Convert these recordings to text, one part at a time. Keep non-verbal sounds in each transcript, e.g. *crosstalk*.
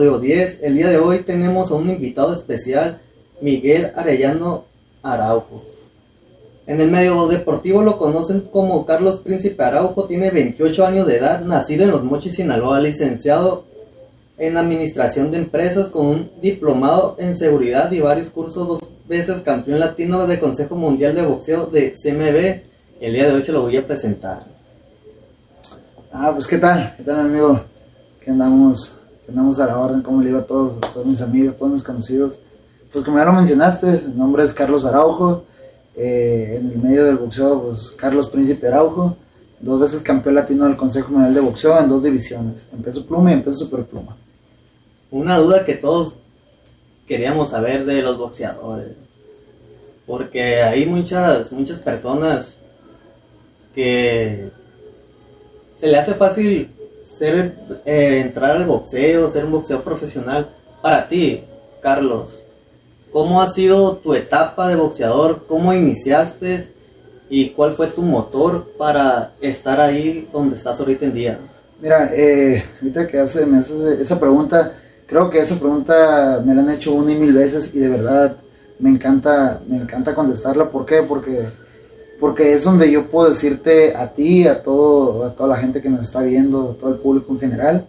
episodio 10. El día de hoy tenemos a un invitado especial, Miguel Arellano Araujo. En el medio deportivo lo conocen como Carlos Príncipe Araujo, tiene 28 años de edad, nacido en Los Mochis, Sinaloa, licenciado en Administración de Empresas con un diplomado en Seguridad y varios cursos, dos veces campeón latino de Consejo Mundial de Boxeo de CMB. El día de hoy se lo voy a presentar. Ah, pues qué tal, qué tal amigo, que andamos, andamos a la orden, como le digo a todos, a todos mis amigos, todos mis conocidos. Pues como ya lo mencionaste, mi nombre es Carlos Araujo, eh, en el medio del boxeo, pues Carlos Príncipe Araujo, dos veces campeón latino del Consejo Mundial de Boxeo en dos divisiones, en peso pluma y en peso superpluma. Una duda que todos queríamos saber de los boxeadores, porque hay muchas, muchas personas que se le hace fácil ser, eh, entrar al boxeo, ser un boxeo profesional. Para ti, Carlos, ¿cómo ha sido tu etapa de boxeador? ¿Cómo iniciaste? ¿Y cuál fue tu motor para estar ahí donde estás ahorita en día? Mira, eh, ahorita que hace, me haces esa pregunta, creo que esa pregunta me la han hecho una y mil veces y de verdad me encanta, me encanta contestarla. ¿Por qué? Porque porque es donde yo puedo decirte a ti, a, todo, a toda la gente que nos está viendo, a todo el público en general,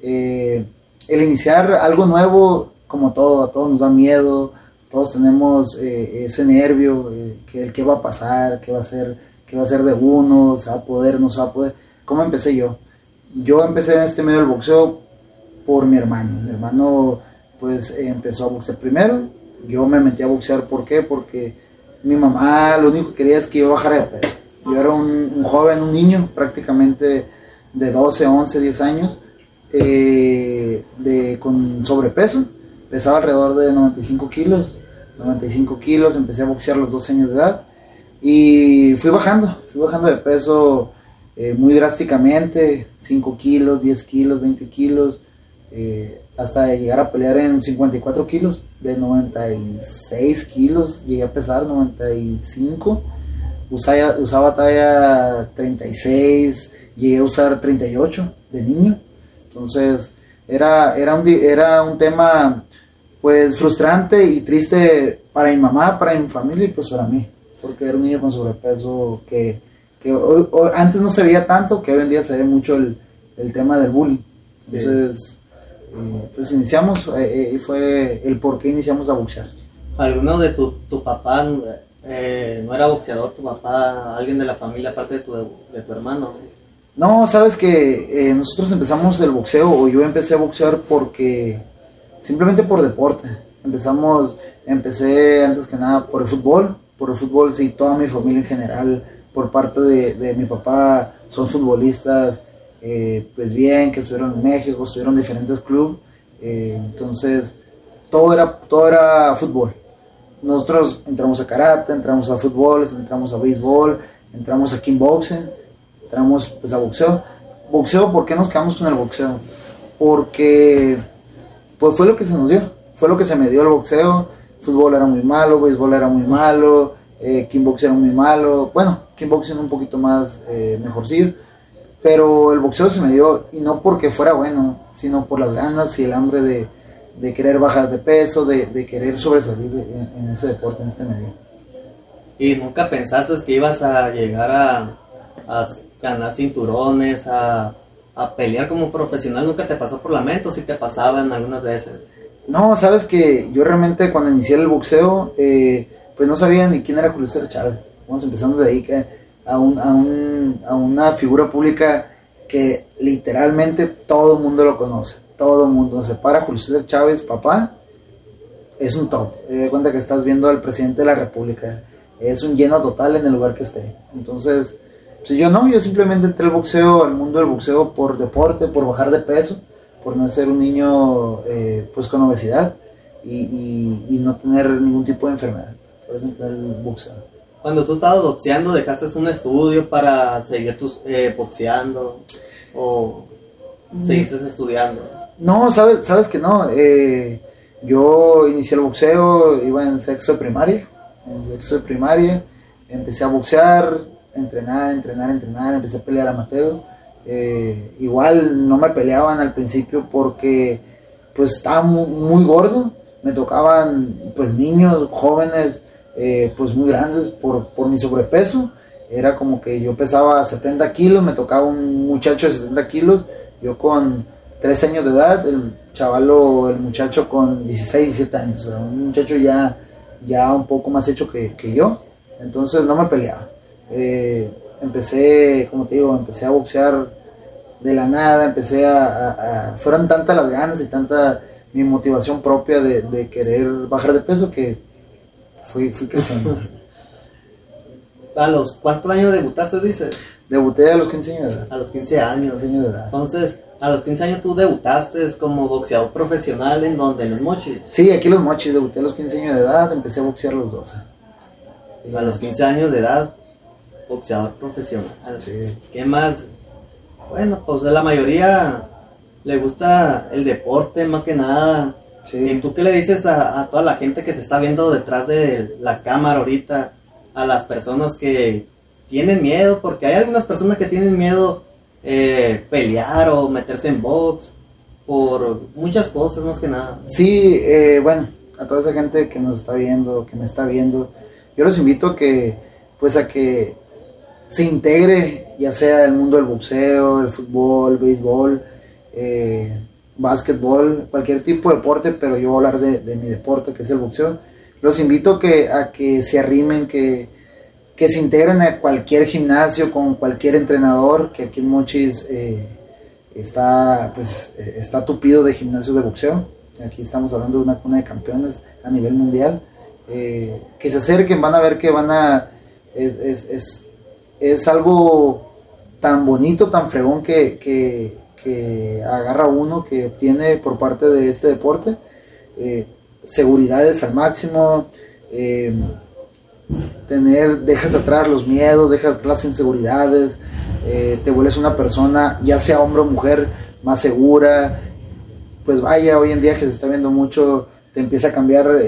eh, el iniciar algo nuevo, como todo, a todos nos da miedo, todos tenemos eh, ese nervio, eh, que el qué va a pasar, qué va a ser, qué va a ser de uno, se va a poder, no se va a poder. ¿Cómo empecé yo? Yo empecé en este medio del boxeo por mi hermano. Mi hermano pues empezó a boxear primero, yo me metí a boxear, ¿por qué? Porque mi mamá lo único que quería es que yo bajara de peso. Yo era un, joven, un niño prácticamente de 12, 11, 10 años, eh, de, con sobrepeso. Pesaba alrededor de 95 kilos. 95 kilos, empecé a boxear a los 12 años de edad. Y fui bajando, fui bajando de peso eh, muy drásticamente, 5 kilos, 10 kilos, 20 kilos. Eh, hasta llegar a pelear en 54 kilos, de 96 kilos, llegué a pesar 95, usaba, usaba talla 36, llegué a usar 38 de niño, entonces era, era, un, era un tema pues frustrante y triste para mi mamá, para mi familia y pues para mí, porque era un niño con sobrepeso que, antes no se veía tanto, que hoy en día se ve mucho el, tema del bullying. Entonces, pues iniciamos, eh, eh, fue el por qué iniciamos a boxear. ¿Alguno de tu, tu papá eh, no era boxeador, tu papá, alguien de la familia aparte de tu, de tu hermano? No, sabes que nosotros empezamos el boxeo, o yo empecé a boxear porque, simplemente por deporte. Empezamos, empecé antes que nada por el fútbol, por el fútbol, sí, toda mi familia en general, por parte de, de mi papá, son futbolistas, eh, pues bien, que estuvieron en México, estuvieron en diferentes clubes, eh, entonces todo era, todo era fútbol. Nosotros entramos a karate, entramos a fútbol, entramos a béisbol, entramos a kickboxing, entramos pues a boxeo. Boxeo, ¿por qué nos quedamos con el boxeo? Porque pues fue lo que se nos dio, fue lo que se me dio el boxeo. Fútbol era muy malo, béisbol era muy malo, eh, kickboxing era muy malo. Bueno, kickboxing un poquito más eh, mejorcillo pero el boxeo se me dio, y no porque fuera bueno, sino por las ganas y el hambre de, querer bajar de peso, de, querer sobresalir en, ese deporte, en este medio. ¿Y nunca pensaste que ibas a llegar a, ganar cinturones, a, pelear como profesional? ¿Nunca te pasó por la mente o si te pasaban algunas veces? No, sabes que yo realmente cuando inicié el boxeo, eh, pues no sabía ni quién era Julio César Chávez. Vamos empezando de ahí, que a, un, a, un, a una figura pública que literalmente todo el mundo lo conoce. Todo el mundo. Se para Julio César Chávez, papá, es un top. Te cuenta que estás viendo al presidente de la República. Es un lleno total en el lugar que esté. Entonces, pues yo no, yo simplemente entré al boxeo, al mundo del boxeo por deporte, por bajar de peso, por no ser un niño eh, pues con obesidad y, y, no tener ningún tipo de enfermedad. Por eso entré al boxeo. Cuando tú estabas boxeando, ¿dejaste un estudio para seguir tus, eh, boxeando? ¿O seguiste estudiando? No, sabes, sabes que no. Eh, yo inicié el boxeo, iba en sexo de primaria. En sexo de primaria empecé a boxear, entrenar, entrenar, entrenar, empecé a pelear amateur. Eh, igual no me peleaban al principio porque pues estaba muy, muy gordo, me tocaban pues niños, jóvenes, eh, pues muy grandes por, por mi sobrepeso, era como que yo pesaba 70 kilos, me tocaba un muchacho de 70 kilos, yo con 3 años de edad, el chavalo, el muchacho con 16, 17 años, o sea, un muchacho ya, ya un poco más hecho que, que yo, entonces no me peleaba. Eh, empecé, como te digo, empecé a boxear de la nada, empecé a, a- fueron tantas las ganas y tanta mi motivación propia de, de querer bajar de peso que fui, fui creciendo. *laughs* ¿A los cuántos años debutaste, dices? Debuté a los 15 años de edad. A los 15 años. 15 años de edad. Entonces, a los 15 años tú debutaste como boxeador profesional en donde, en los mochis. Sí, aquí los mochis, debuté a los 15 años de edad, empecé a boxear a los 12. A los 15 años de edad, boxeador profesional. Sí. ¿Qué más? Bueno, pues a la mayoría le gusta el deporte más que nada. ¿Y tú qué le dices a, a toda la gente que te está viendo detrás de la cámara ahorita? A las personas que tienen miedo, porque hay algunas personas que tienen miedo eh, pelear o meterse en box por muchas cosas más que nada. Sí, eh, bueno, a toda esa gente que nos está viendo, que me está viendo, yo los invito a que, pues a que se integre, ya sea el mundo del boxeo, el fútbol, béisbol, eh, básquetbol, cualquier tipo de deporte, pero yo voy a hablar de, de mi deporte, que es el boxeo. Los invito que, a que se arrimen, que, que se integren a cualquier gimnasio con cualquier entrenador, que aquí en Mochis eh, está, pues, eh, está tupido de gimnasios de boxeo. Aquí estamos hablando de una cuna de campeones a nivel mundial. Eh, que se acerquen, van a ver que van a... Es, es, es, es algo tan bonito, tan fregón que, que, que agarra uno, que obtiene por parte de este deporte. Eh, seguridades al máximo, eh, tener, dejas atrás los miedos, dejas atrás las inseguridades, eh, te vuelves una persona, ya sea hombre o mujer, más segura. Pues vaya, hoy en día que se está viendo mucho, te empieza a cambiar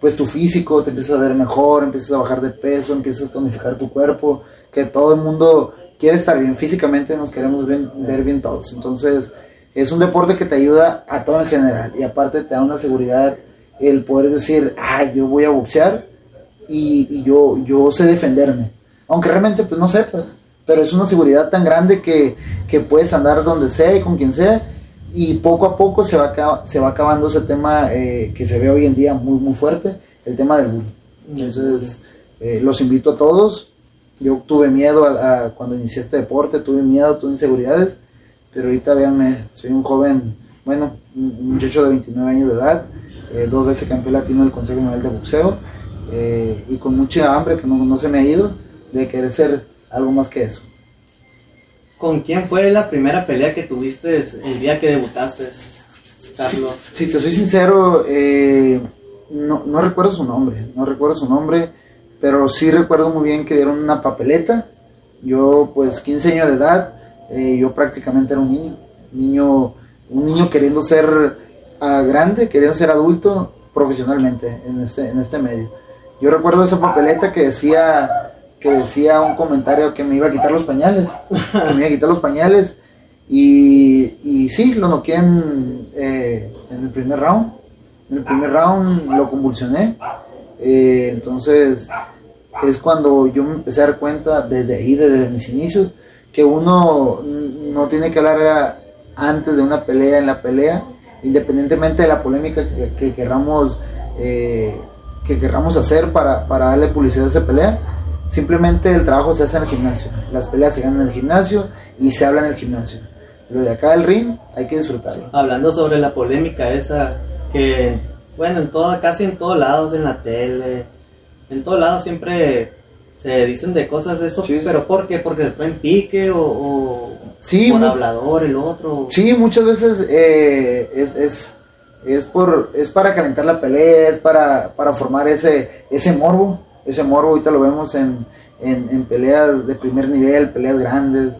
pues tu físico, te empiezas a ver mejor, empiezas a bajar de peso, empiezas a tonificar tu cuerpo, que todo el mundo quiere estar bien físicamente, nos queremos ver bien todos. Entonces, es un deporte que te ayuda a todo en general y aparte te da una seguridad el poder decir, ah, yo voy a boxear y, yo, yo sé defenderme. Aunque realmente pues no sepas, pero es una seguridad tan grande que, que puedes andar donde sea y con quien sea y poco a poco se va, se va acabando ese tema eh, que se ve hoy en día muy muy fuerte, el tema del bullying. Entonces, eh, los invito a todos. Yo tuve miedo a, a- cuando inicié este deporte, tuve miedo, tuve inseguridades, pero ahorita véanme, soy un joven, bueno, un muchacho de 29 años de edad, eh, dos veces campeón latino del Consejo Mundial de Boxeo, eh, y con mucha hambre que no, no se me ha ido de querer ser algo más que eso. ¿Con quién fue la primera pelea que tuviste el día que debutaste, Carlos? Si te soy sincero, eh, no, no recuerdo su nombre, no recuerdo su nombre, pero sí recuerdo muy bien que dieron una papeleta. Yo, pues, 15 años de edad, eh, yo prácticamente era un niño, niño, un niño queriendo ser ah, grande, queriendo ser adulto profesionalmente en este, en este medio. Yo recuerdo esa papeleta que decía que decía un comentario que me iba a quitar los pañales, que me iba a quitar los pañales y, y sí, lo noqué en, eh, en el primer round. En el primer round lo convulsioné. Eh, entonces es cuando yo me empecé a dar cuenta desde ahí, desde mis inicios, que uno no tiene que hablar antes de una pelea, en la pelea, independientemente de la polémica que, que querramos eh, que querramos hacer para, para darle publicidad a esa pelea. Simplemente el trabajo se hace en el gimnasio. Las peleas se ganan en el gimnasio y se habla en el gimnasio. Lo de acá del ring hay que disfrutarlo. Hablando sobre la polémica esa, que, bueno, en toda, casi en todos lados, en la tele, en todos lados siempre se dicen de cosas de eso, Sí. pero ¿por qué? ¿Porque se traen pique o, o Sí, por hablador el otro? Sí, muchas veces eh, es, es, es, por, es para calentar la pelea, es para, para formar ese, ese morbo. Ese morbo ahorita lo vemos en, en, en peleas de primer nivel, peleas grandes,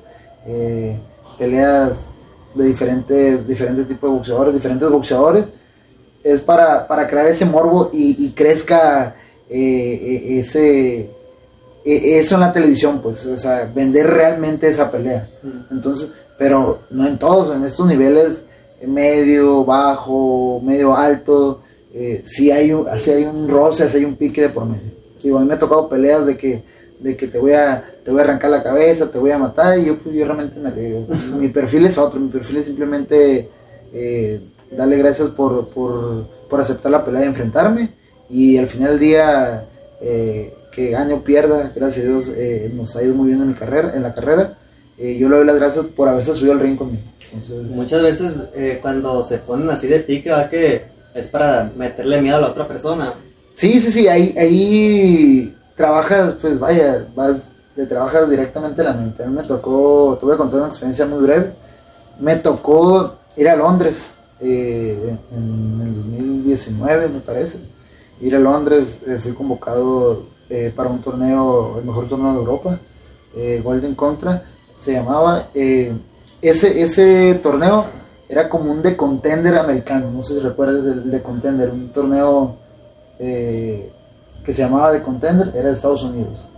eh, peleas de diferentes, diferentes tipos de boxeadores, diferentes boxeadores. Es para, para crear ese morbo y, y crezca eh, eh, ese, e- eso en la televisión, pues, o sea, vender realmente esa pelea. Mm. Entonces, pero no en todos, en estos niveles medio, bajo, medio alto, eh, si hay un, si hay un roce, si hay un pique de por medio. Digo, a mí me ha tocado peleas de que, de que te voy a, te voy a arrancar la cabeza, te voy a matar, y yo, pues, yo realmente me río. mi perfil es otro, mi perfil es simplemente eh, darle gracias por, por, por, aceptar la pelea y enfrentarme, y al final del día, eh, que gane o pierda, gracias a Dios, eh, nos ha ido muy bien en mi carrera, en la carrera, eh, yo le doy las gracias por haberse subido al ring conmigo. Entonces, Muchas veces cuando se ponen así de pique, va que es para meterle miedo a la otra persona. Sí, sí, sí, ahí, ahí trabajas, pues vaya, vas, te trabajas directamente la mente. A mí me tocó, tuve que contar una experiencia muy breve. Me tocó ir a Londres eh, en el 2019, me parece. Ir a Londres, eh, fui convocado eh, para un torneo, el mejor torneo de Europa, Golden Contra, se llamaba. ese, ese torneo era como un de contender americano, no sé si recuerdas el de contender, un torneo que se llamaba de contender, era de Estados Unidos.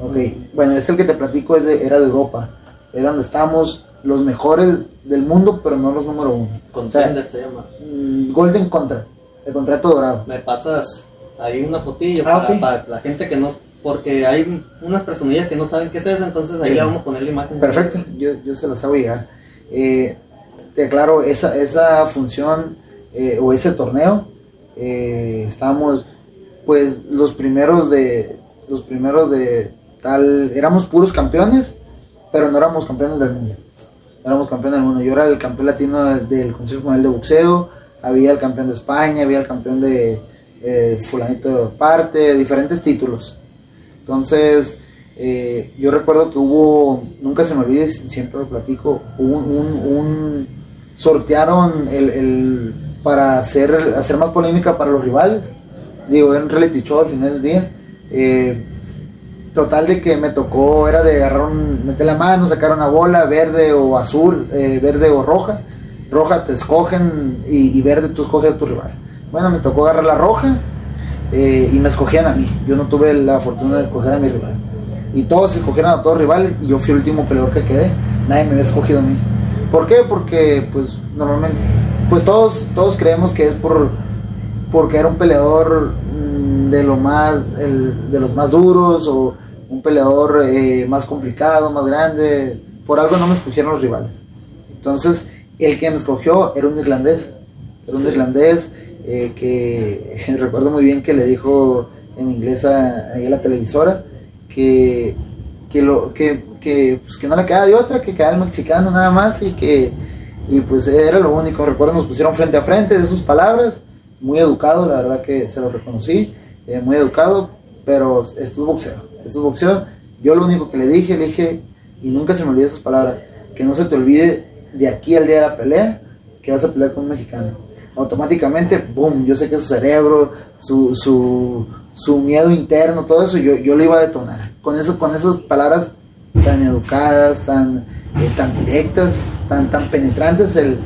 Ok, bueno, este el que te platico es de, era de Europa, era donde estábamos los mejores del mundo, pero no los número uno. Contender se llama. Mm, Golden Contra, el contrato dorado. Me pasas ahí una fotillo Ah, para, la gente que no, porque hay unas personillas que no saben qué es eso, entonces ahí Sí. le vamos a poner la imagen. Perfecto, yo, yo se las hago llegar. Eh, te aclaro, esa, esa función eh, o ese torneo, eh, estábamos pues los primeros de los primeros de tal, éramos puros campeones, pero no éramos campeones del mundo. Éramos campeones del mundo. Yo era el campeón latino del, Consejo Mundial de Boxeo, había el campeón de España, había el campeón de eh, fulanito de parte, diferentes títulos. Entonces, eh, yo recuerdo que hubo, nunca se me olvide, siempre lo platico, un, un- un- sortearon el, el- para hacer, hacer más polémica para los rivales. Digo, era un reality show al final del día. Eh, total de que me tocó, era de agarrar un, meter la mano, sacar una bola, verde o azul, eh, verde o roja. Roja te escogen y, verde tú escoges a tu rival. Bueno, me tocó agarrar la roja eh, y me escogían a mí. Yo no tuve la fortuna de escoger a mi rival. Y todos escogieron a todos rivales y yo fui el último peleador que quedé. Nadie me había escogido a mí. ¿Por qué? Porque pues normalmente, pues todos, todos creemos que es por porque era un peleador mm, de lo más el- de los más duros un peleador eh, más complicado, más grande. Por algo no me escogieron los rivales. Entonces, el que me escogió era un irlandés. Era un irlandés eh, que *laughs* recuerdo muy bien que le dijo en inglés a, a la televisora que, que, lo, que, que, pues, que no le quedaba de otra, que quedaba el mexicano nada más y que y pues era lo único. Recuerdo nos pusieron frente a frente de sus palabras, muy educado, la verdad que se lo reconocí, eh, muy educado, pero esto es boxeo, es boxeo. Yo lo único que le dije, le dije, y nunca se me olvide esas palabras, que no se te olvide de aquí al día de la pelea que vas a pelear con un mexicano. Automáticamente, boom, yo sé que su cerebro, su, su, su miedo interno, todo eso, yo, yo lo iba a detonar. Con, eso, con esas palabras tan educadas, tan, eh, tan directas, tan, tan penetrantes, el,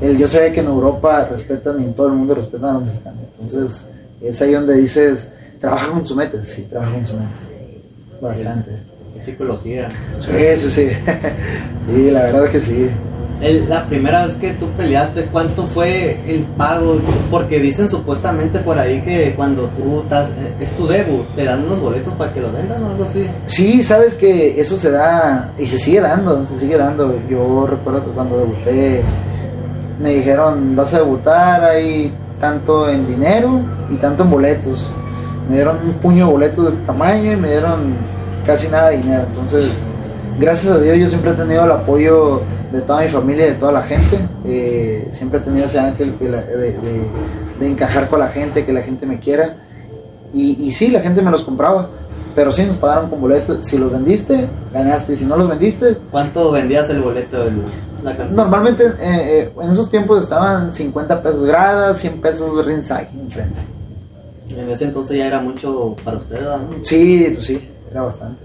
el, yo sé que en Europa respetan y en todo el mundo respetan a los mexicanos. Entonces, es ahí donde dices, trabaja con su mente, sí, trabaja con su mente. Bastante. Es psicología. Sí, sí, sí. *laughs* sí, la verdad es que sí. El- la primera vez que tú peleaste, ¿cuánto fue el pago? Porque dicen supuestamente por ahí que cuando tú estás, eh, es tu debut, te dan unos boletos para que lo vendan o algo así. Sí, sabes que eso se da y se sigue dando, se sigue dando. Yo recuerdo que cuando debuté me dijeron, vas a debutar ahí tanto en dinero y tanto en boletos. Me dieron un puño de boletos de este tamaño y me dieron casi nada de dinero. Entonces, gracias a Dios yo siempre he tenido el apoyo de toda mi familia y de toda la gente. Eh, siempre he tenido ese ángel la- de, de- de encajar con la gente, que la gente me quiera. Y, y sí, la gente me los compraba. Pero sí nos pagaron con boletos. Si los vendiste, ganaste. Si no los vendiste, ¿Cuánto vendías el boleto? el- la cantidad? normalmente eh, eh, en esos tiempos estaban 50 pesos gradas, 100 pesos ringside enfrente. En ese entonces ya era mucho para ustedes, ¿no? Sí, pues sí, era bastante.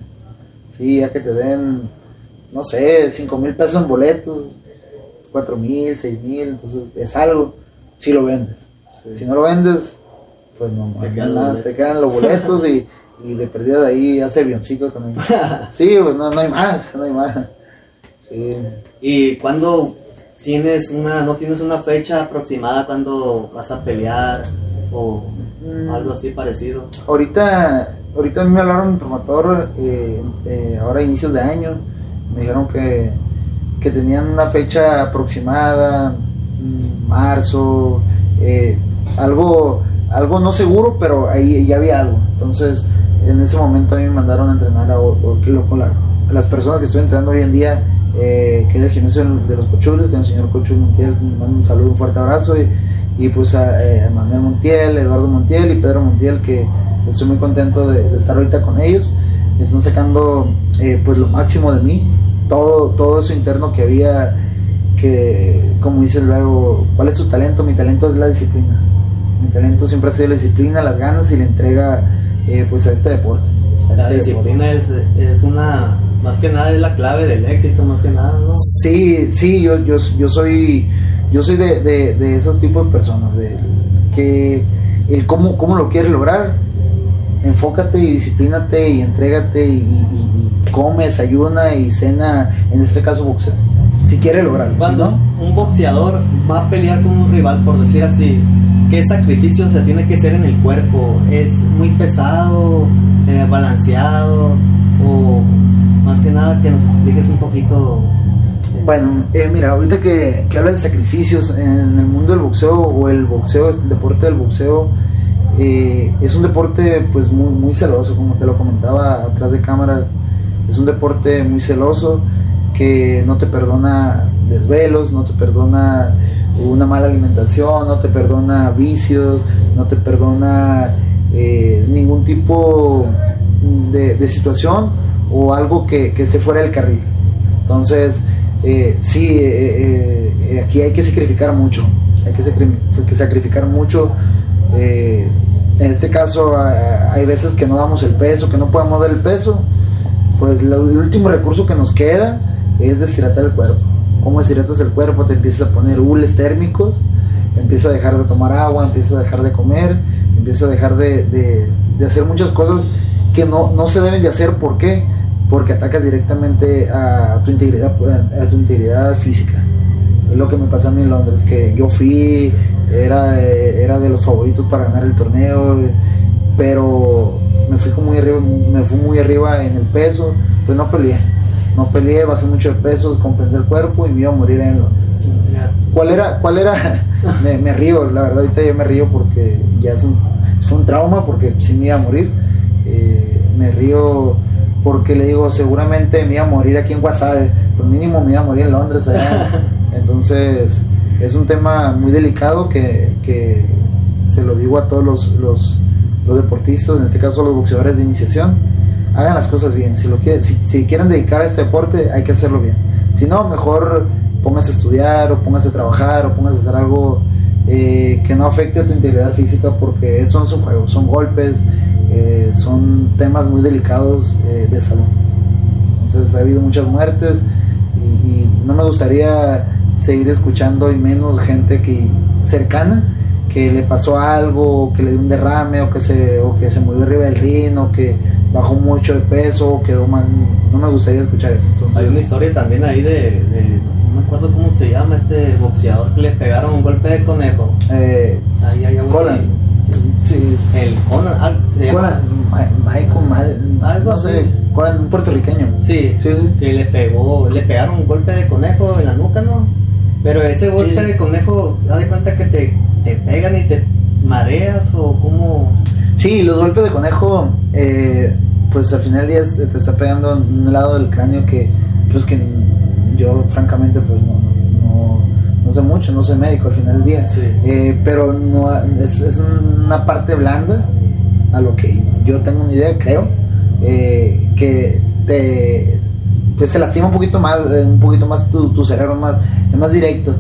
Sí, ya que te den, no sé, 5 mil pesos en boletos, 4 mil, 6 mil, entonces es algo si lo vendes. Si no lo vendes, pues no, Te quedan los nada, boletos. te quedan los boletos y, y de perdida de ahí hace avioncitos también. *laughs* Sí, pues no, no hay más, no hay más. Sí. ¿Y cuándo tienes una, no tienes una fecha aproximada cuando vas a pelear o Mm. algo así parecido. Ahorita, ahorita a mí me hablaron promotor, eh, eh, ahora a inicios de año, me dijeron que, que tenían una fecha aproximada, mm, marzo, eh, algo, algo no seguro, pero ahí ya había algo. Entonces, en ese momento a mí me mandaron a entrenar a, o- que lo- con la- a las personas que estoy entrenando hoy en día, eh, que es el gimnasio de los Cochules, que es el señor Cochul Montiel, me mando un saludo, un fuerte abrazo. Y, y pues a, eh, Manuel Montiel, Eduardo Montiel y Pedro Montiel, que estoy muy contento de, de estar ahorita con ellos. Están sacando eh, pues lo máximo de mí, todo, todo eso interno que había, que como dice luego, ¿cuál es tu talento? Mi talento es la disciplina. Mi talento siempre ha sido la disciplina, las ganas y la entrega eh, pues a este deporte. a La este deporte. disciplina es, es una, más que nada es la clave del éxito, más que nada, ¿no? Sí, sí, yo, yo, yo soy, yo soy de, de, de esos tipos de personas, de que el cómo, cómo lo quieres lograr, enfócate y disciplínate y entrégate y, y- y come, desayuna y cena, en este caso boxeo, si quieres lograrlo. Cuando no, un boxeador va a pelear con un rival, por decir así, ¿qué sacrificio se tiene que hacer en el cuerpo? ¿Es muy pesado, eh, balanceado o más que nada que nos expliques un poquito? Bueno, eh, mira, ahorita que, que hablas de sacrificios en el mundo del boxeo o el boxeo, el deporte del boxeo, eh, es un deporte pues muy, muy celoso, como te lo comentaba atrás de cámara, es un deporte muy celoso que no te perdona desvelos, no te perdona una mala alimentación, no te perdona vicios, no te perdona eh, ningún tipo de, de situación o algo que, que esté fuera del carril. Entonces, eh, sí, eh, eh, aquí hay que sacrificar mucho, hay que, sacrificar mucho. eh, en este caso, hay veces que no damos el peso, que no podemos dar el peso, pues el último recurso que nos queda es deshidratar el cuerpo. ¿Cómo deshidratas el cuerpo? Te empiezas a poner hules térmicos, empiezas a dejar de tomar agua, empiezas a dejar de comer, empiezas a dejar de, de- de hacer muchas cosas que no, no se deben de hacer. ¿Por qué? Porque atacas directamente a tu integridad, a tu integridad física. Es lo que me pasó a mí en Londres, que yo fui, era, era de los favoritos para ganar el torneo, pero me fui muy arriba, me fui muy arriba en el peso, pues no peleé, no peleé, bajé mucho de peso, compensé el cuerpo y me iba a morir en Londres. ¿Cuál era? ¿Cuál era? *laughs* me, río, la verdad ahorita yo me río porque ya es un trauma porque sí me iba a morir. Eh, me río porque le digo, seguramente me iba a morir aquí en Guasave, pero mínimo me iba a morir en Londres allá. *laughs* Entonces, es un tema muy delicado que, que se lo digo a todos los, los, los deportistas, en este caso los boxeadores de iniciación, hagan las cosas bien. Si, lo quieren, si, si quieren dedicar a este deporte, hay que hacerlo bien. Si no, mejor póngase a estudiar o póngase a trabajar o póngase a hacer algo eh, que no afecte a tu integridad física porque esto no es un juego, son golpes, eh, son temas muy delicados eh, de salud. Entonces ha habido muchas muertes y, y no me gustaría seguir escuchando y menos gente que cercana que le pasó algo, que le dio un derrame o que se o que se murió arriba del o que bajó mucho de peso o quedó mal. No me gustaría escuchar eso. Entonces, Hay una historia también ahí de, de- no me acuerdo cómo se llama este boxeador que le pegaron un golpe de conejo. eh, Ahí hay. Sí, El Conan, ah, se llama. Conan, Ma- Michael, Algo no sé, así. Conan, un puertorriqueño. Sí, Sí, sí. que le pegó, le pegaron un golpe de conejo en la nuca, ¿no? Pero ese golpe Sí. de conejo, da de cuenta que te, te pegan y te mareas o como... Sí, los golpes de conejo, eh, pues al final del día te está pegando en un lado del cráneo que, pues que yo francamente pues no, no, no sé mucho, no soy médico al final del día, Sí. Eh, pero no es, es una parte blanda a lo que yo tengo una idea, creo, eh, que te, pues te lastima un poquito más, eh, un poquito más tu, tu cerebro más, es más directo.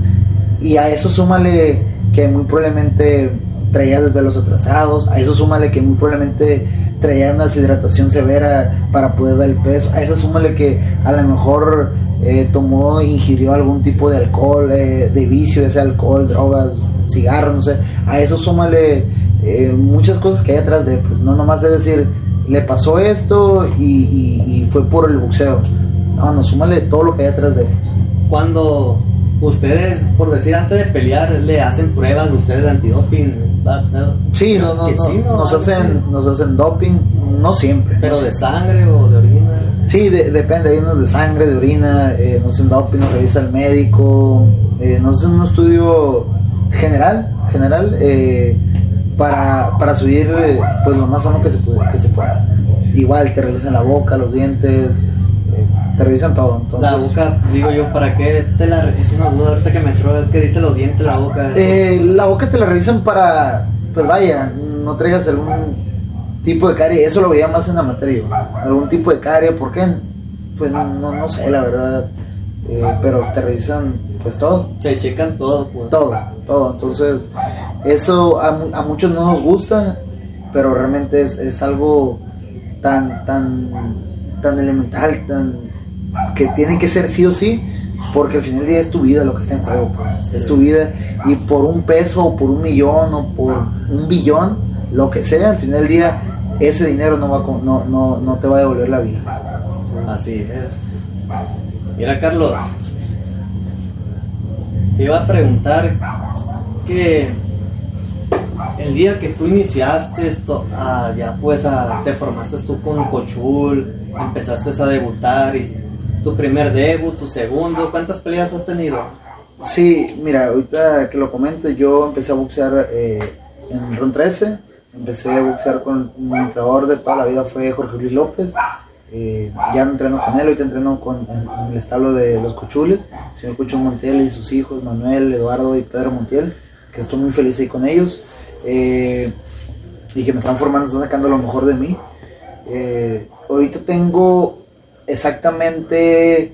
Y a eso súmale que muy probablemente traía desvelos atrasados, a eso súmale que muy probablemente traía una deshidratación severa para poder dar el peso, a eso súmale que a lo mejor eh, tomó, ingirió algún tipo de alcohol, eh, de vicio, ese alcohol, drogas, cigarro, no sé, a eso súmale eh, muchas cosas que hay atrás de, pues no nomás es decir, le pasó esto y fue por el boxeo, no, no, súmale todo lo que hay atrás de, pues. Cuando ustedes, por decir, antes de pelear, le hacen pruebas ustedes de antidoping. Sí, no, no, no, sí, ¿no? nos, hacen, nos hacen doping, no siempre. Pero no de siempre. sangre o de orina. Sí, de- depende, hay unos de sangre, de orina, eh, nos hacen doping, nos revisa el médico, eh, nos hacen un estudio general, general, eh, para, para subir eh, pues lo más sano que se, puede, que se pueda. Igual te revisan la boca, los dientes, eh, te revisan todo. Entonces, La boca, digo yo, ¿para qué te la es una duda ahorita que me entró? ¿Qué dice los dientes, la boca? Eh, la boca te la revisan para, pues vaya, no traigas algún tipo de carie, eso lo veía más en amateur, yo, algún tipo de carie, ¿por qué? Pues no, no, sé, la verdad, eh, pero te revisan pues todo, Se checan todo, pues. todo, todo, entonces eso a, a muchos no nos gusta, pero realmente es, es algo tan, tan, tan elemental, tan, que tiene que ser sí o sí, porque al final del día es tu vida lo que está en juego, pues, es tu vida, y por un peso, o por un millón, o por un billón, lo que sea, al final del día, ese dinero no, va a no, no, no te va a devolver la vida. Así es. Mira, Carlos. Te iba a preguntar que el día que tú iniciaste esto, ah, ya pues ah, te formaste tú con Cochul, empezaste a debutar y tu primer debut, tu segundo, ¿cuántas peleas has tenido? Sí, mira, ahorita que lo comentes, yo empecé a boxear eh, en RUN 13, empecé a boxear con mi entrenador de toda la vida fue Jorge Luis López, eh, ya no entreno con él, ahorita entreno con, en, el establo de los Cochules, señor Cucho Montiel y sus hijos, Manuel, Eduardo y Pedro Montiel, que estoy muy feliz ahí con ellos, eh, y que me están formando, están sacando lo mejor de mí. Ahorita tengo exactamente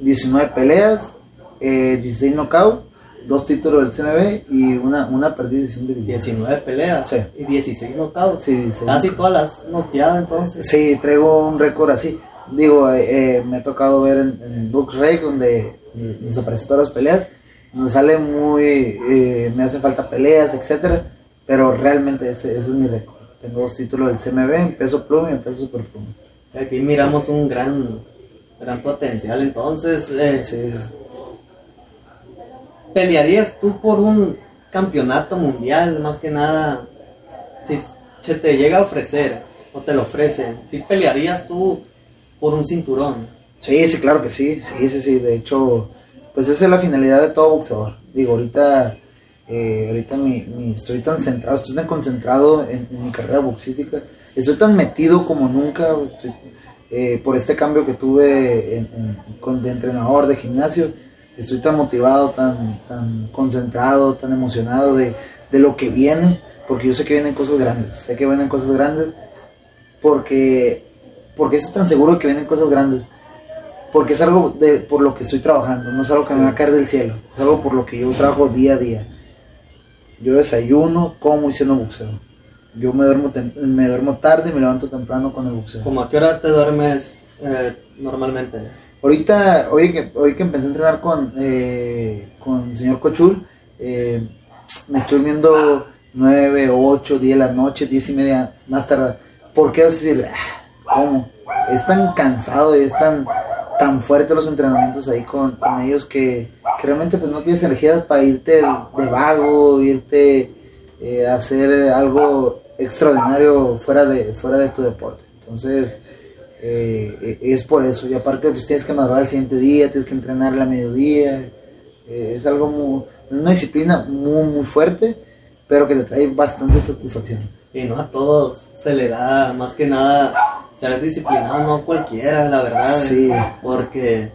19 peleas, eh, 16 knockouts, dos títulos del CMB y una, una perdida decisión de división. 19 peleas Sí. y 16 knockouts. Sí, 16. Casi todas las noqueadas entonces. Sí, traigo un récord así. Digo, eh, eh, me ha tocado ver en, en BookRec donde desaparecen todas las peleas, donde sale muy, eh, me hacen falta peleas, etcétera, pero realmente ese, ese es mi récord. Tengo dos títulos del CMB, en peso pluma y en peso super pluma. Aquí miramos un gran, gran potencial entonces. eh, Sí, ¿Pelearías tú por un campeonato mundial, más que nada? Si se te llega a ofrecer o te lo ofrecen, si pelearías tú por un cinturón? Sí, sí, claro que sí, sí, sí, sí. De hecho, pues esa es la finalidad de todo boxeador. Digo, ahorita, eh, ahorita mi, mi- estoy tan centrado, estoy tan concentrado en, en mi carrera boxística, estoy tan metido como nunca, eh, por este cambio que tuve con, de entrenador de gimnasio, estoy tan motivado, tan, tan concentrado, tan emocionado de, de lo que viene, porque yo sé que vienen cosas grandes, sé que vienen cosas grandes, porque, porque estoy tan seguro de que vienen cosas grandes porque es algo de, por lo que estoy trabajando, no es algo que me va a caer del cielo, es algo por lo que yo trabajo día a día. Yo desayuno, como y ceno boxeo. Yo me duermo, me duermo tarde y me levanto temprano con el boxeo. ¿Cómo a qué horas te duermes eh, normalmente? Ahorita, hoy que, hoy que empecé a entrenar con, eh, con el señor Cochul, eh, me estoy durmiendo 9, 8, 10 de la noche, 10 y media más tarde. ¿Por qué vas a decir, "Ah, ¿cómo? Es tan cansado y es tan, tan fuerte los entrenamientos ahí con, con ellos que, que realmente pues no tienes energías para irte de vago, irte eh, a hacer algo extraordinario fuera de, fuera de tu deporte. Entonces, eh, es por eso. Y aparte, pues tienes que madurar el siguiente día, tienes que entrenar a la mediodía. eh, es algo muy, una disciplina muy, muy fuerte, pero que te trae bastante satisfacción. Y no a todos se le da, más que nada, ser disciplinado, no cualquiera, la verdad. Sí. Porque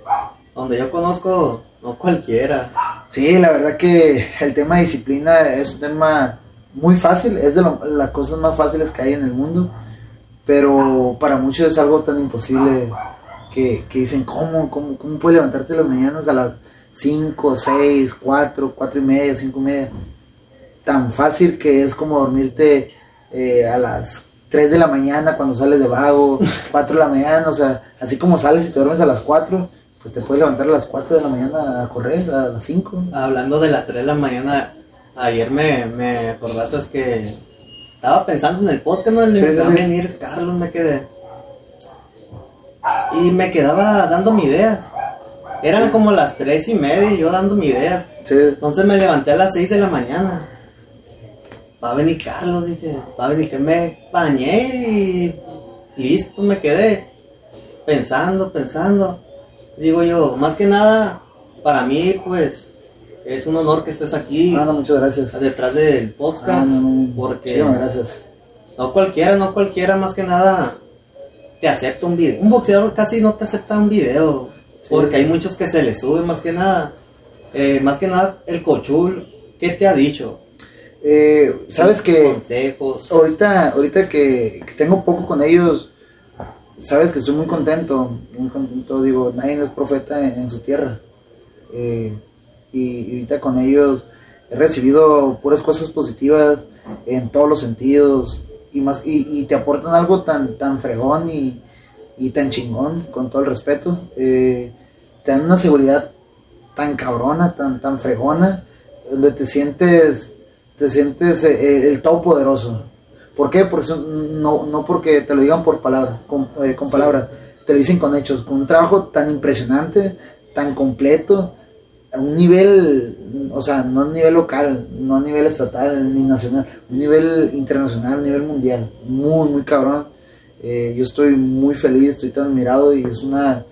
donde yo conozco, no cualquiera. Sí, la verdad que el tema de disciplina es un tema muy fácil, es de lo- las cosas más fáciles que hay en el mundo, pero para muchos es algo tan imposible que, que dicen, ¿cómo, cómo, ¿cómo puedes levantarte las mañanas a las 5, 6, 4, 4 y media, 5 y media? Tan fácil que es como dormirte eh, a las 3 de la mañana cuando sales de vago, *laughs* 4 de la mañana, o sea, así como sales y te duermes a las 4, pues te puedes levantar a las 4 de la mañana a correr, a las 5. Hablando de las 3 de la mañana, ayer me, me acordaste que estaba pensando en el podcast, ¿no? El de Sí, sí, venir Carlos, me quedé. Y me quedaba dándome ideas. Eran como las tres y media y yo dando mis ideas. Sí. Entonces me levanté a las 6 de la mañana. Va a venir Carlos, dije. Va a venir que me bañé y listo, me quedé pensando, pensando. Digo yo, más que nada, para mí, pues, es un honor que estés aquí Ah, no, muchas gracias. detrás del podcast. Ah, no, no, porque Muchísimas gracias. no cualquiera, no cualquiera, más que nada, te acepta un video. Un boxeador casi no te acepta un video. Sí. Porque hay muchos que se les sube, más que nada. Eh, más que nada, el cochul, ¿qué te ha dicho? Eh, Sabes que Consejos. ahorita, ahorita que, que tengo poco con ellos, sabes que estoy muy contento, muy contento, digo, nadie es profeta en, en su tierra. Eh, y, y ahorita con ellos he recibido puras cosas positivas en todos los sentidos y más y, y te aportan algo tan tan fregón y, y tan chingón con todo el respeto Eh, te dan una seguridad tan cabrona tan tan fregona donde te sientes te sientes eh, el todopoderoso ¿por qué? porque son- no no porque te lo digan por palabra con, eh, con Sí. palabras te lo dicen con hechos con un trabajo tan impresionante tan completo a un nivel, o sea, no a nivel local, no a nivel estatal ni nacional, un nivel internacional, un nivel mundial, muy, muy cabrón. Eh, yo estoy muy feliz, estoy tan admirado y es una,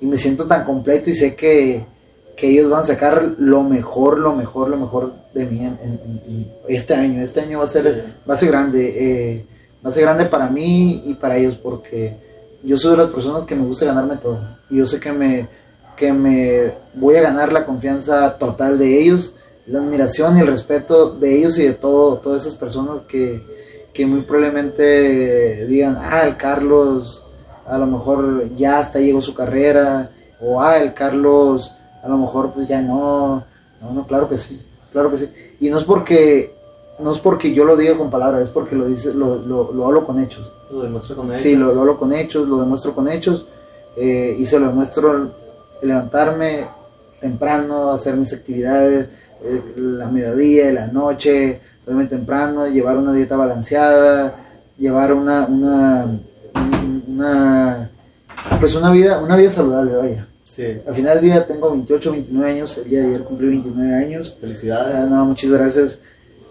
y me siento tan completo y sé que, que ellos van a sacar lo mejor, lo mejor, lo mejor de mí en, en- en- en este año. Este año va a ser, va a ser grande, eh, va a ser grande para mí y para ellos porque yo soy de las personas que me gusta ganarme todo y yo sé que me que me voy a ganar la confianza total de ellos, la admiración y el respeto de ellos y de todo, todas esas personas que, que muy probablemente digan, ah, el Carlos a lo mejor ya hasta llegó su carrera, o ah, el Carlos a lo mejor pues ya no, no, no, claro que sí, claro que sí. Y no es porque, no es porque yo lo diga con palabras, es porque lo, dice, lo, lo, lo hablo con hechos. Lo demuestro con él. Sí, lo, lo hablo con hechos, lo demuestro con hechos eh, y se lo demuestro levantarme temprano, hacer mis actividades, eh, la mediodía, la noche, dormir temprano, llevar una dieta balanceada, llevar una, una, una, pues una vida, una vida saludable, vaya. Sí. Al final del día tengo 28, 29 años, el día de ayer cumplí 29 años. Felicidades. Ah, no, muchas gracias.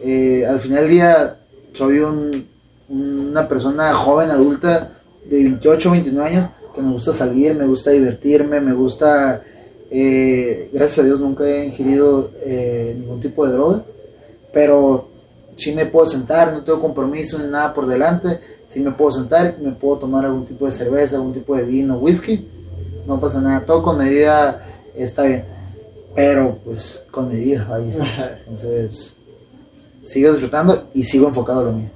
Eh, al final del día soy un- una persona joven, adulta, de 28, 29 años, que me gusta salir, me gusta divertirme, me gusta... eh, gracias a Dios nunca he ingerido eh, ningún tipo de droga, pero sí me puedo sentar, no tengo compromiso ni nada por delante, sí me puedo sentar me puedo tomar algún tipo de cerveza, algún tipo de vino, whisky, no pasa nada, todo con medida está bien, pero pues con medida, vaya. *laughs* Entonces, sigo disfrutando y sigo enfocado a lo mío.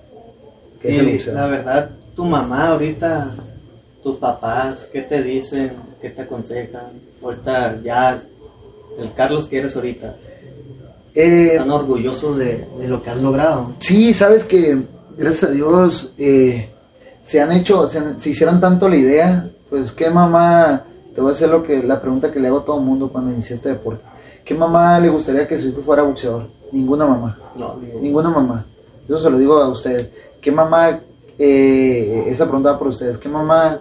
Que Y la verdad, tu mamá ahorita, tus papás, ¿qué te dicen? ¿Qué te aconsejan? Ahorita ya, el Carlos que eres ahorita, Eh, están orgullosos de, de lo que has logrado. sí, sabes que gracias a Dios eh, se han hecho, se, han- se hicieron tanto la idea, pues qué mamá, te voy a hacer lo que, la pregunta que le hago a todo el mundo cuando inicié este deporte. ¿Qué mamá le gustaría que su hijo fuera boxeador? Ninguna mamá. No, digo, Ninguna mamá. Eso se lo digo a ustedes. ¿Qué mamá, eh, esa pregunta va por ustedes, qué mamá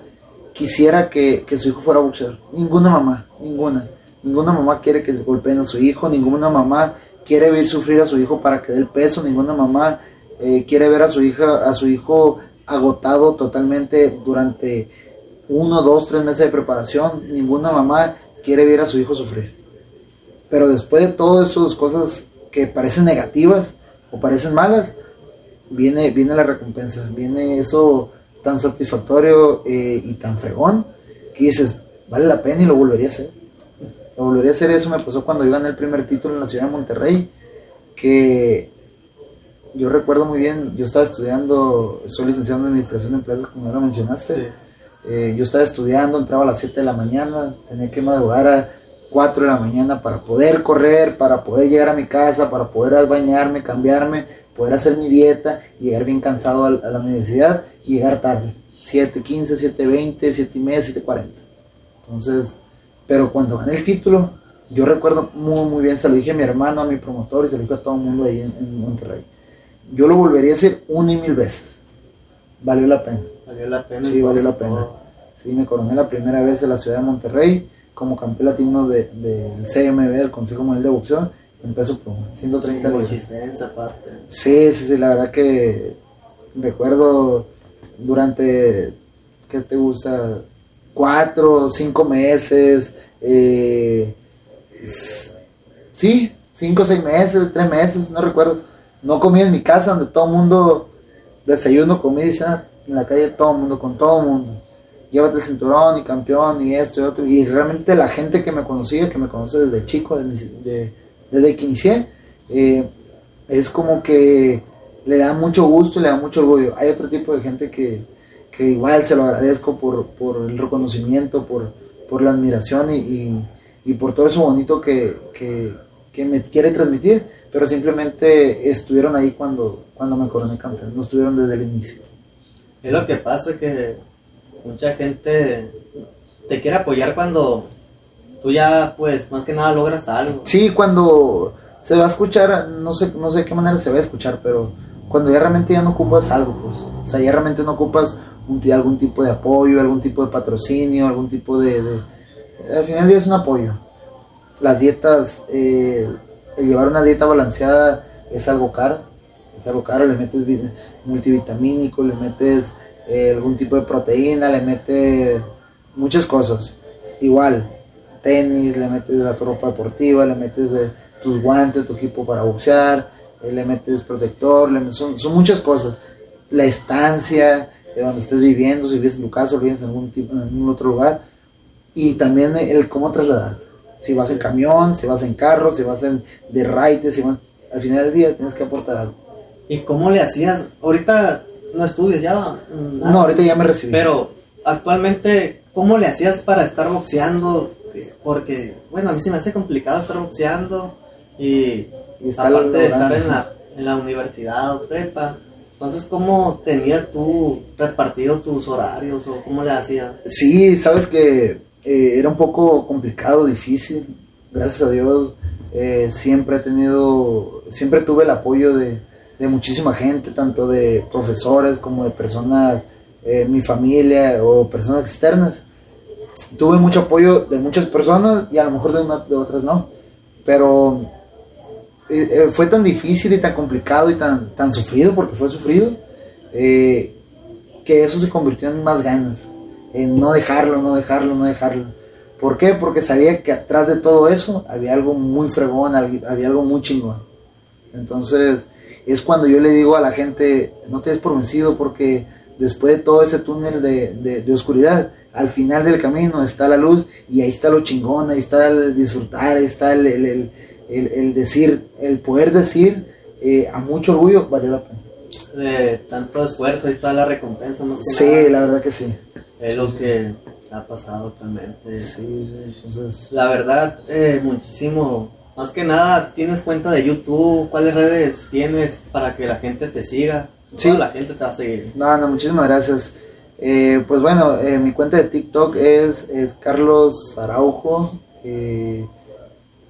quisiera que, que su hijo fuera boxeador? Ninguna mamá, ninguna. Ninguna mamá quiere que golpeen a su hijo, ninguna mamá quiere ver sufrir a su hijo para que dé el peso, ninguna mamá eh, quiere ver a su hija, a su hijo agotado totalmente durante uno, dos, tres meses de preparación. Ninguna mamá quiere ver a su hijo sufrir. Pero después de todas esas cosas que parecen negativas o parecen malas, viene, viene la recompensa, viene eso tan satisfactorio eh, y tan fregón que dices, vale la pena y lo volvería a hacer. Lo volvería a hacer, eso me pasó cuando yo gané el primer título en la ciudad de Monterrey, que yo recuerdo muy bien, yo estaba estudiando, soy licenciado en Administración de Empresas, como ya lo mencionaste. Sí. Eh, yo estaba estudiando, entraba a las 7 de la mañana, tenía que madrugar a 4 de la mañana para poder correr, para poder llegar a mi casa, para poder bañarme, cambiarme, poder hacer mi dieta llegar bien cansado a, la universidad y llegar tarde. 7.15, 7.20, 7.30, 7.40. Entonces, pero cuando gané el título, yo recuerdo muy, muy bien, se lo dije a mi hermano, a mi promotor y se lo dije a todo el mundo ahí en, en Monterrey. Yo lo volvería a hacer una y mil veces. Valió la pena. Valió la pena. Sí, valió la pena. todo. Sí, me coroné la primera vez en la ciudad de Monterrey. como campeón latino del CMB, del Consejo Mundial de Boxeo, en peso pluma, 130 libras. Sí, sí, sí, la verdad que recuerdo durante, ¿qué te gusta? Cuatro, cinco meses, eh, sí, cinco, seis meses, tres meses, no recuerdo. No comí en mi casa donde todo el mundo desayuno, comida y cena, en la calle todo el mundo, con todo el mundo. Llévate el cinturón y campeón y esto y otro. Y realmente la gente que me conocía, que me conoce desde chico, desde, de- desde que inicié, eh, es como que le da mucho gusto y le da mucho orgullo. Hay otro tipo de gente que, que igual se lo agradezco por, por el reconocimiento, por, por la admiración y, y- por todo eso bonito que, que- que me quiere transmitir, pero simplemente estuvieron ahí cuando, cuando me coroné campeón, no estuvieron desde el inicio. Es lo que pasa que mucha gente te quiere apoyar cuando tú ya, pues, más que nada logras algo. Sí, cuando se va a escuchar, no sé, no sé de qué manera se va a escuchar, pero cuando ya realmente ya no ocupas algo, pues, o sea, ya realmente no ocupas un, algún tipo de apoyo, algún tipo de patrocinio, algún tipo de, al final del día es un apoyo. Las dietas, eh, el llevar una dieta balanceada es algo caro, es algo caro, le metes vi- multivitamínico, le metes eh, algún tipo de proteína, le metes muchas cosas. Igual, tenis, le metes la ropa deportiva, le metes eh, tus guantes, tu equipo para boxear, eh, le metes protector, le metes- son, son muchas cosas. La estancia, de donde estés viviendo, si vives en tu casa o vives en algún, tipo, en algún otro lugar. Y también el cómo trasladarte. Si vas en camión, si vas en carro, si vas en de raite, si vas... Al final del día tienes que aportar algo. ¿Y cómo le hacías? Ahorita no estudias ya. nada. No, ahorita ya me recibí. Pero actualmente, ¿cómo le hacías para estar boxeando? Porque, bueno, a mí se me hace complicado estar boxeando y, aparte de estar en la, en la universidad o prepa. Entonces, ¿cómo tenías tú repartido tus horarios o cómo le hacías? Sí, sabes que eh, era un poco complicado, difícil. Gracias a Dios eh, siempre he tenido, siempre tuve el apoyo de, de muchísima gente, tanto de profesores como de personas, eh, mi familia o personas externas. Tuve mucho apoyo de muchas personas y a lo mejor de, una- de otras no. Pero eh, eh, fue tan difícil y tan complicado y tan, tan sufrido, porque fue sufrido, eh, que eso se convirtió en más ganas, en no dejarlo, no dejarlo, no dejarlo. ¿Por qué? Porque sabía que atrás de todo eso había algo muy fregón, había algo muy chingón. Entonces, es cuando yo le digo a la gente, no te des por vencido porque después de todo ese túnel de- de oscuridad, al final del camino está la luz y ahí está lo chingón, ahí está el disfrutar, ahí está el, el- el- el- decir, el poder decir eh, a mucho orgullo, valió la pena. Tanto esfuerzo, ahí está la recompensa más que Sí, nada. la verdad que sí. Es lo que ha pasado actualmente. Sí, sí, entonces... La verdad, eh, muchísimo. Más que nada, ¿tienes cuenta de YouTube? ¿Cuáles redes tienes para que la gente te siga? Sí. Toda la gente te va a seguir. No, no, muchísimas gracias. Eh, pues bueno, eh, mi cuenta de TikTok es, es Carlos Araujo. eh,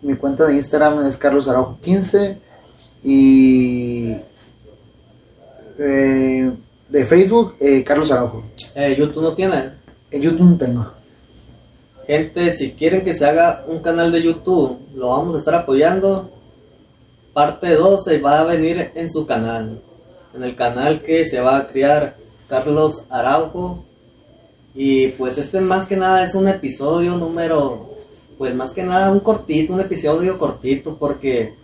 mi cuenta de Instagram es Carlos Araujo 15. Y de Facebook, Carlos Araujo. Eh, YouTube no tiene. En YouTube no tengo. Gente, si quieren que se haga un canal de YouTube, lo vamos a estar apoyando. Parte 2 se va a venir en su canal. En el canal que se va a crear Carlos Araujo. Y pues este más que nada es un episodio número, pues más que nada un cortito, un episodio cortito, porque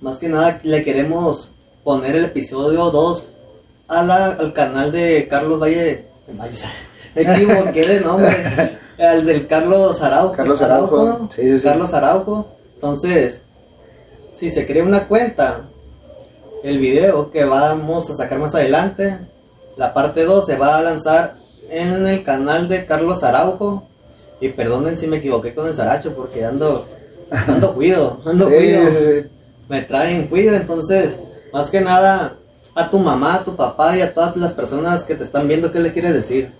más que nada le queremos poner el episodio 2 a la- al canal de Carlos Valle. Equivoqué de nombre. Al del Carlos Araujo. Carlos Araujo, ¿no? sí, sí, sí. Carlos Araujo. Entonces, si se crea una cuenta, el video que vamos a sacar más adelante, la parte 2 se va a lanzar en el canal de Carlos Araujo. Y perdonen si me equivoqué con el Saracho, porque ando, ando *laughs* cuido, ando Sí, cuido. sí, sí. Me traen cuido, entonces, más que nada, a tu mamá, a tu papá y a todas las personas que te están viendo, ¿qué le quieres decir?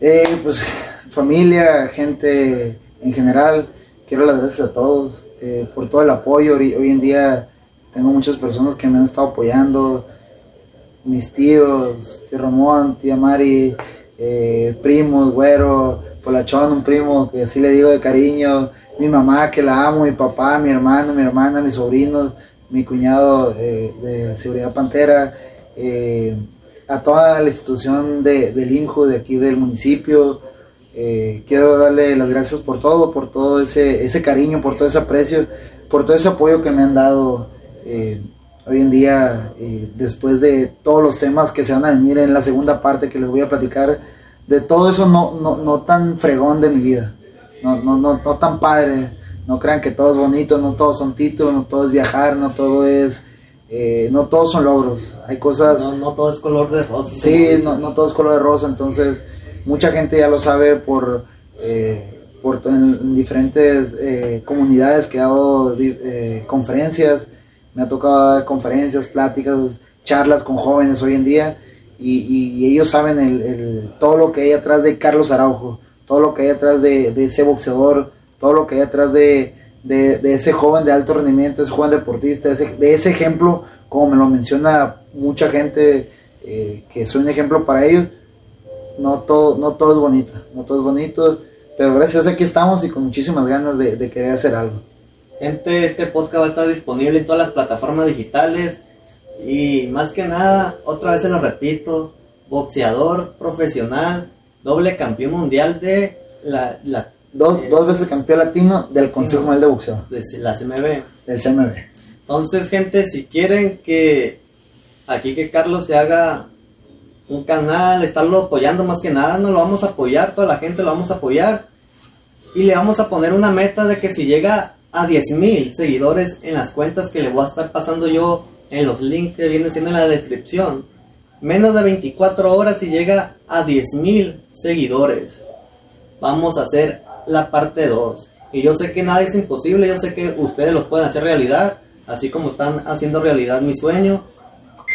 Eh, pues familia, gente en general, quiero las gracias a todos eh, por todo el apoyo. Hoy, hoy en día tengo muchas personas que me han estado apoyando, mis tíos, tío Ramón, tía Mari, eh, primos, güero, Polachón, un primo que así le digo de cariño, mi mamá que la amo, mi papá, mi hermano, mi hermana, mis sobrinos, mi cuñado eh, de Seguridad Pantera, eh, a toda la institución de, del INJU de aquí del municipio. Eh, quiero darle las gracias por todo, por todo ese, ese cariño, por todo ese aprecio, por todo ese apoyo que me han dado hoy en día, después de todos los temas que se van a venir en la segunda parte que les voy a platicar, de todo eso no, no, no tan fregón de mi vida, no, no, no, no tan padre no crean que todo es bonito, no todos son títulos, no todo es viajar, no todo es, eh, no todos son logros. Hay cosas... No, no todo es color de rosa. Sí, no, no, todo es color de rosa, entonces mucha gente ya lo sabe por, eh, por en, diferentes eh, comunidades que he dado conferencias, me ha tocado dar conferencias, pláticas, charlas con jóvenes hoy en día y, ellos saben el, todo lo que hay atrás de Carlos Araujo, todo lo que hay atrás de, de ese boxeador todo lo que hay atrás de, ese joven de alto rendimiento, ese joven deportista, de ese ejemplo, como me lo menciona mucha gente, eh, que soy un ejemplo para ellos, no todo, no todo es bonito, no todo es bonito, pero gracias aquí estamos y con muchísimas ganas de, querer hacer algo. Gente, este podcast va a estar disponible en todas las plataformas digitales y más que nada, otra vez se lo repito, boxeador profesional, doble campeón mundial de la, la Dos, dos veces campeón latino del Consejo Mundial de Boxeo. De la CMB. Del CMB. Entonces, gente, si quieren que aquí que Carlos se haga un canal, estarlo apoyando más que nada, no lo vamos a apoyar, toda la gente lo vamos a apoyar. Y le vamos a poner una meta de que si llega a 10 mil seguidores en las cuentas que le voy a estar pasando yo en los links que vienen siendo en la descripción, menos de 24 horas y llega a 10 mil seguidores, vamos a hacer la parte 2. Y yo sé que nada es imposible, yo sé que ustedes lo pueden hacer realidad, así como están haciendo realidad mi sueño.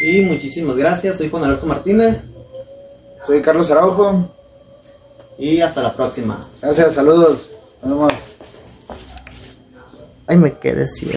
Y muchísimas gracias, soy Juan Alberto Martínez. Soy Carlos Araujo. Y hasta la próxima. Gracias, saludos. Ay, me quedé ciego.